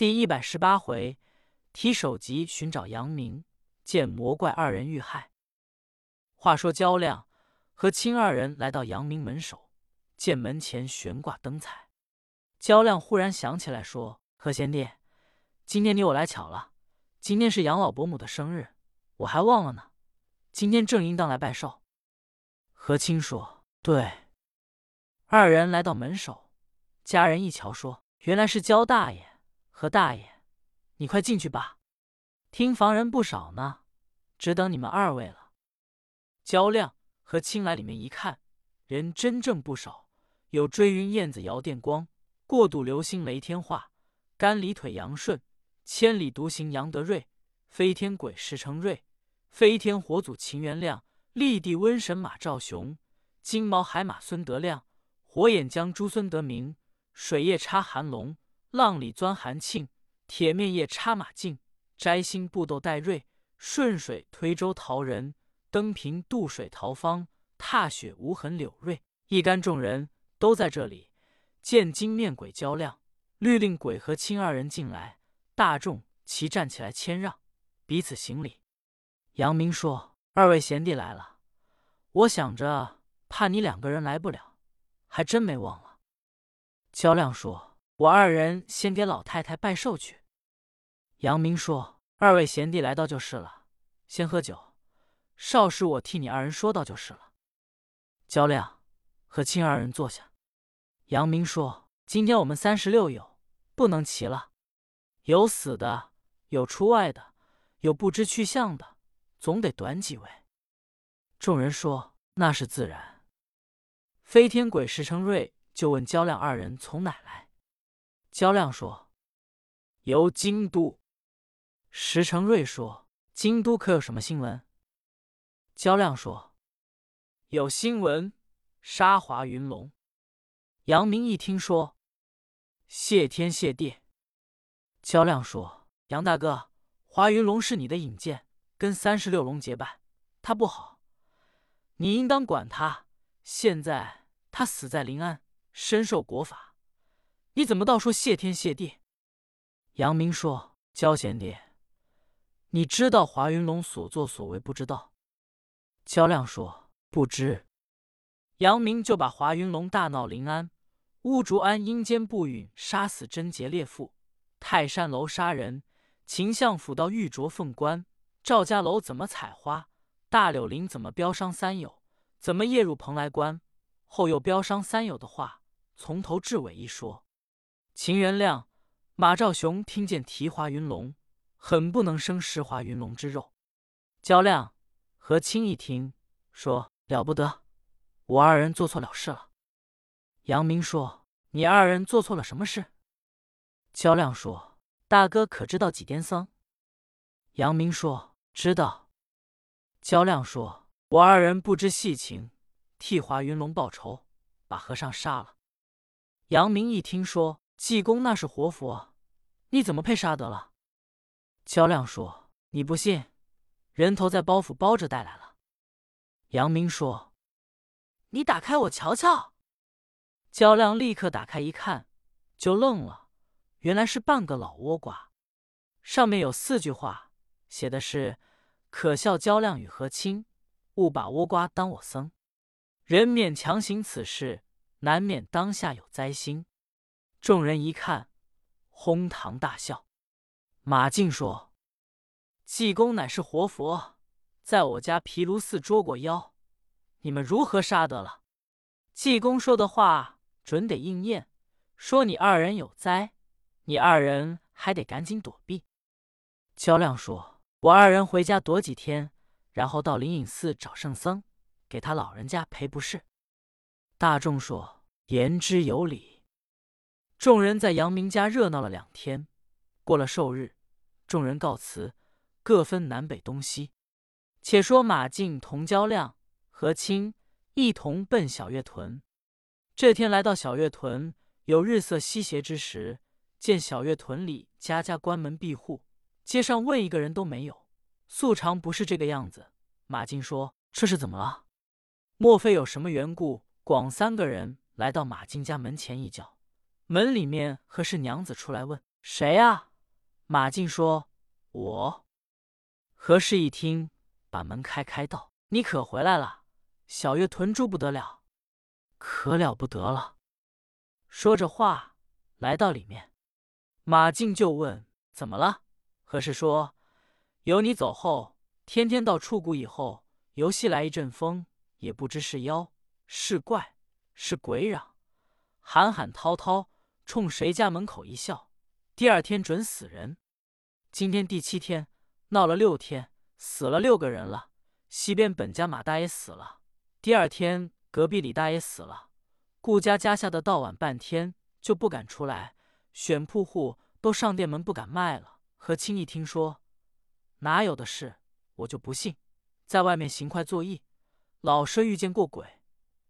第一百十八回，提首级寻找杨明，见魔怪二人遇害。话说焦亮和青二人来到阳明门首，见门前悬挂灯彩。焦亮忽然想起来，说：“何贤弟，今天你我来巧了。今天是杨老伯母的生日，我还忘了呢。今天正应当来拜寿。”何清说：“对。”二人来到门首，家人一瞧，说：“原来是焦大爷。”何大爷，你快进去吧，听房人不少呢，只等你们二位了。焦亮和青来里面一看，人真正不少，有追云燕子姚电光、过度流星雷天化、干里腿杨顺、千里独行杨德瑞、飞天鬼石成瑞、飞天火祖秦元亮、立地瘟神马兆雄、金毛海马孙德亮、火眼将朱孙德明、水夜叉韩龙。浪里钻韩庆，铁面夜插马进，摘星布斗戴瑞，顺水推舟陶仁，登平渡水陶方，踏雪无痕柳瑞。一干众人都在这里。见金面鬼焦亮、律令鬼和青二人进来，大众齐站起来谦让，彼此行礼。杨明说：“二位贤弟来了，我想着怕你两个人来不了，还真没忘了。”焦亮说。我二人先给老太太拜寿去。杨明说：“二位贤弟来到就是了，先喝酒。少时我替你二人说道就是了。”焦亮和青二人坐下。杨明说：“今天我们三十六友不能齐了，有死的，有出外的，有不知去向的，总得短几位。”众人说：“那是自然。”飞天鬼石成瑞就问焦亮二人从哪来。焦亮说：“由京都。”石成瑞说：“京都可有什么新闻？”焦亮说：“有新闻，杀华云龙。”杨明一听说：“谢天谢地。”焦亮说：“杨大哥，华云龙是你的引荐，跟三十六龙结拜，他不好，你应当管他。现在他死在临安，身受国法。”你怎么倒说谢天谢地？杨明说：“焦贤弟，你知道华云龙所作所为不知道？”焦亮说：“不知。”杨明就把华云龙大闹临安，乌竹庵阴间不允杀死贞洁烈妇，泰山楼杀人，秦相府到玉镯凤冠，赵家楼怎么采花，大柳林怎么标伤三友，怎么夜入蓬莱关，后又标伤三友的话，从头至尾一说。秦元亮、马兆雄听见提华云龙，很不能生食华云龙之肉。焦亮、何清一听，说了不得，我二人做错了事了。杨明说：“你二人做错了什么事？”焦亮说：“大哥可知道几癫僧？”杨明说：“知道。”焦亮说：“我二人不知细情，替华云龙报仇，把和尚杀了。”杨明一听说。济公那是活佛，你怎么配杀得了？焦亮说：“你不信，人头在包袱包着带来了。”杨明说：“你打开我瞧瞧。”焦亮立刻打开一看，就愣了，原来是半个老倭瓜，上面有四句话，写的是：“可笑焦亮与和亲，误把倭瓜当我僧。人免强行此事，难免当下有灾星。”众人一看，哄堂大笑。马进说：“济公乃是活佛，在我家毗卢寺捉过妖，你们如何杀得了？”济公说的话准得应验，说你二人有灾，你二人还得赶紧躲避。焦亮说：“我二人回家躲几天，然后到灵隐寺找圣僧，给他老人家赔不是。”大众说：“言之有理。”众人在杨明家热闹了两天，过了寿日，众人告辞，各分南北东西。且说马进同焦亮、何清一同奔小月屯。这天来到小月屯，有日色西斜之时，见小月屯里家家关门闭户，街上问一个人都没有，素常不是这个样子。马进说：“这是怎么了？莫非有什么缘故？”广三个人来到马进家门前一叫。门里面何氏娘子出来问谁呀？马进说：“我。”何氏一听，把门开开道：“你可回来了，小月屯住不得了，可了不得了。”说着话，来到里面。马进就问：“怎么了？”何氏说：“由你走后，天天到出谷以后，游戏来一阵风，也不知是妖是怪是鬼嚷，喊喊滔滔，冲谁家门口一笑，第二天准死人。今天第七天，闹了六天，死了六个人了。西边本家马大爷死了，第二天隔壁李大爷死了。顾家家下的到晚半天就不敢出来，选铺户都上店门不敢卖了。何清一听说，哪有的事，我就不信，在外面行快作揖。老舍遇见过鬼，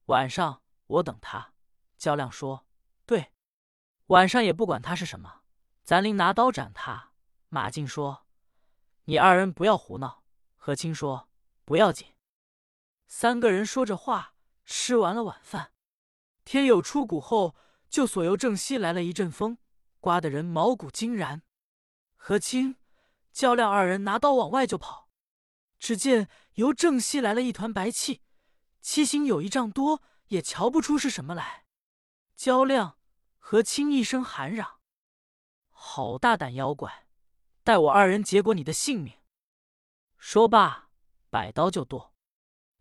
晚上我等他。焦亮说：“，晚上也不管他是什么，咱临拿刀斩他。”马进说：“你二人不要胡闹。”何清说：“不要紧。”三个人说着话，吃完了晚饭。天有出谷后，就所由正西来了一阵风，刮得人毛骨惊然。何清、焦亮二人拿刀往外就跑，只见由正西来了一团白气，气形有一丈多，也瞧不出是什么来。焦亮、何清一声喊嚷：“好大胆妖怪！待我二人结果你的性命！”说罢，摆刀就剁。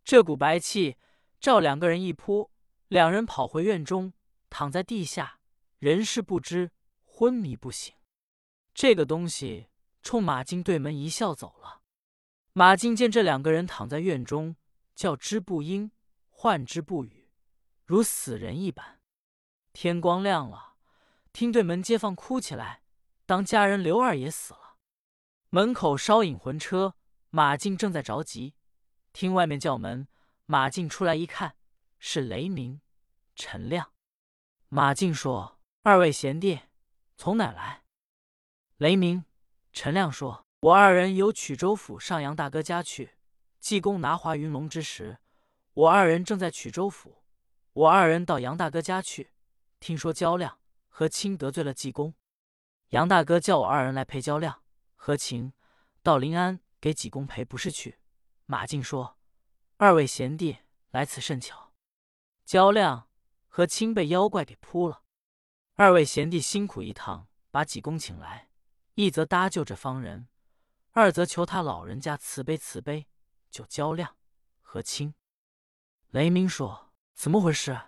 这股白气照两个人一扑，两人跑回院中，躺在地下，人事不知，昏迷不醒。这个东西冲马金对门一笑走了。马金见这两个人躺在院中，叫之不应，唤之不语，如死人一般。天光亮了，听对门街坊哭起来，当家人刘二也死了。门口烧引魂车，马进正在着急，听外面叫门，马进出来一看，是雷鸣、陈亮。马进说：“二位贤弟，从哪来？”雷鸣、陈亮说：“我二人由曲州府上杨大哥家去，济公拿华云龙之时，我二人正在曲州府。我二人到杨大哥家去，听说焦亮和清得罪了济公，杨大哥叫我二人来陪焦亮和秦到临安给济公赔不是去。”马进说：“二位贤弟来此甚巧，焦亮和清被妖怪给扑了，二位贤弟辛苦一趟，把济公请来。”一则搭救这方人，二则求他老人家慈悲慈悲，救焦亮和清。雷鸣说：“怎么回事？”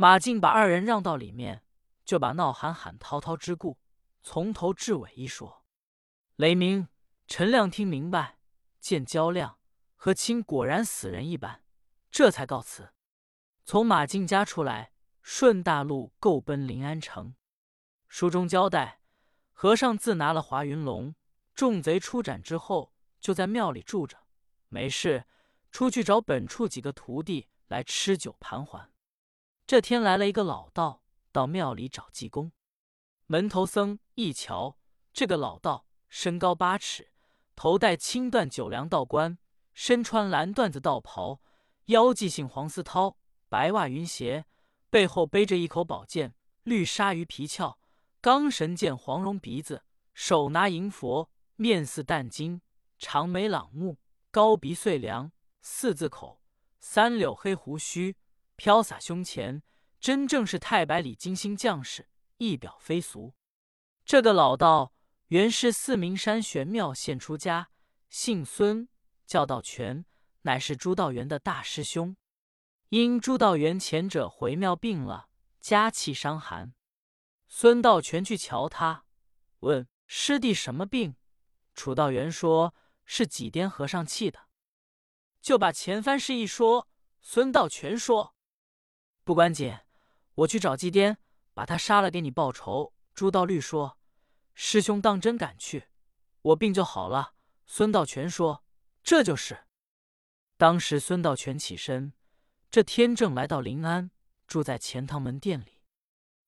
马进把二人让到里面，就把闹喊喊滔滔之故从头至尾一说。雷鸣、陈亮听明白，见焦亮和亲果然死人一般，这才告辞，从马进家出来，顺大路够奔临安城。书中交代。和尚自拿了华云龙，众贼出斩之后，就在庙里住着，没事出去找本处几个徒弟来吃酒盘桓。这天来了一个老道到庙里找济公，门头僧一瞧，这个老道身高八尺，头戴青缎九梁道冠，身穿蓝缎子道袍，腰系杏黄丝绦，白袜云鞋，背后背着一口宝剑，绿鲨鱼皮鞘。钢神剑，黄绒鼻子，手拿银佛，面似淡金，长眉朗目，高鼻碎梁，四字口，三绺黑胡须，飘洒胸前，真正是太白里金星将士，一表非俗。这个老道原是四明山玄妙现出家，姓孙，叫道全，乃是朱道元的大师兄。因朱道元前者回庙病了，家气伤寒。孙道全去瞧他，问师弟什么病？楚道元说是几颠和尚气的，就把前番事一说。孙道全说不管紧，我去找祭颠，把他杀了给你报仇。朱道律说师兄当真敢去，我病就好了。孙道全说这就是。当时孙道全起身，这天正来到临安，住在钱塘门店里。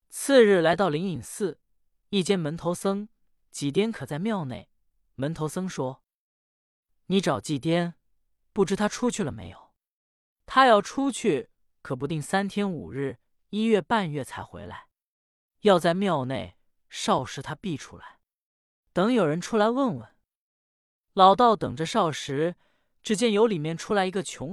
次日来到灵隐寺，一间门头僧几颠可在庙内。门头僧说：“你找祭颠，不知他出去了没有？他要出去，可不定三天五日、一月半月才回来。要在庙内，少时他必出来。”等有人出来问问。老道等着少时，只见由里面出来一个穷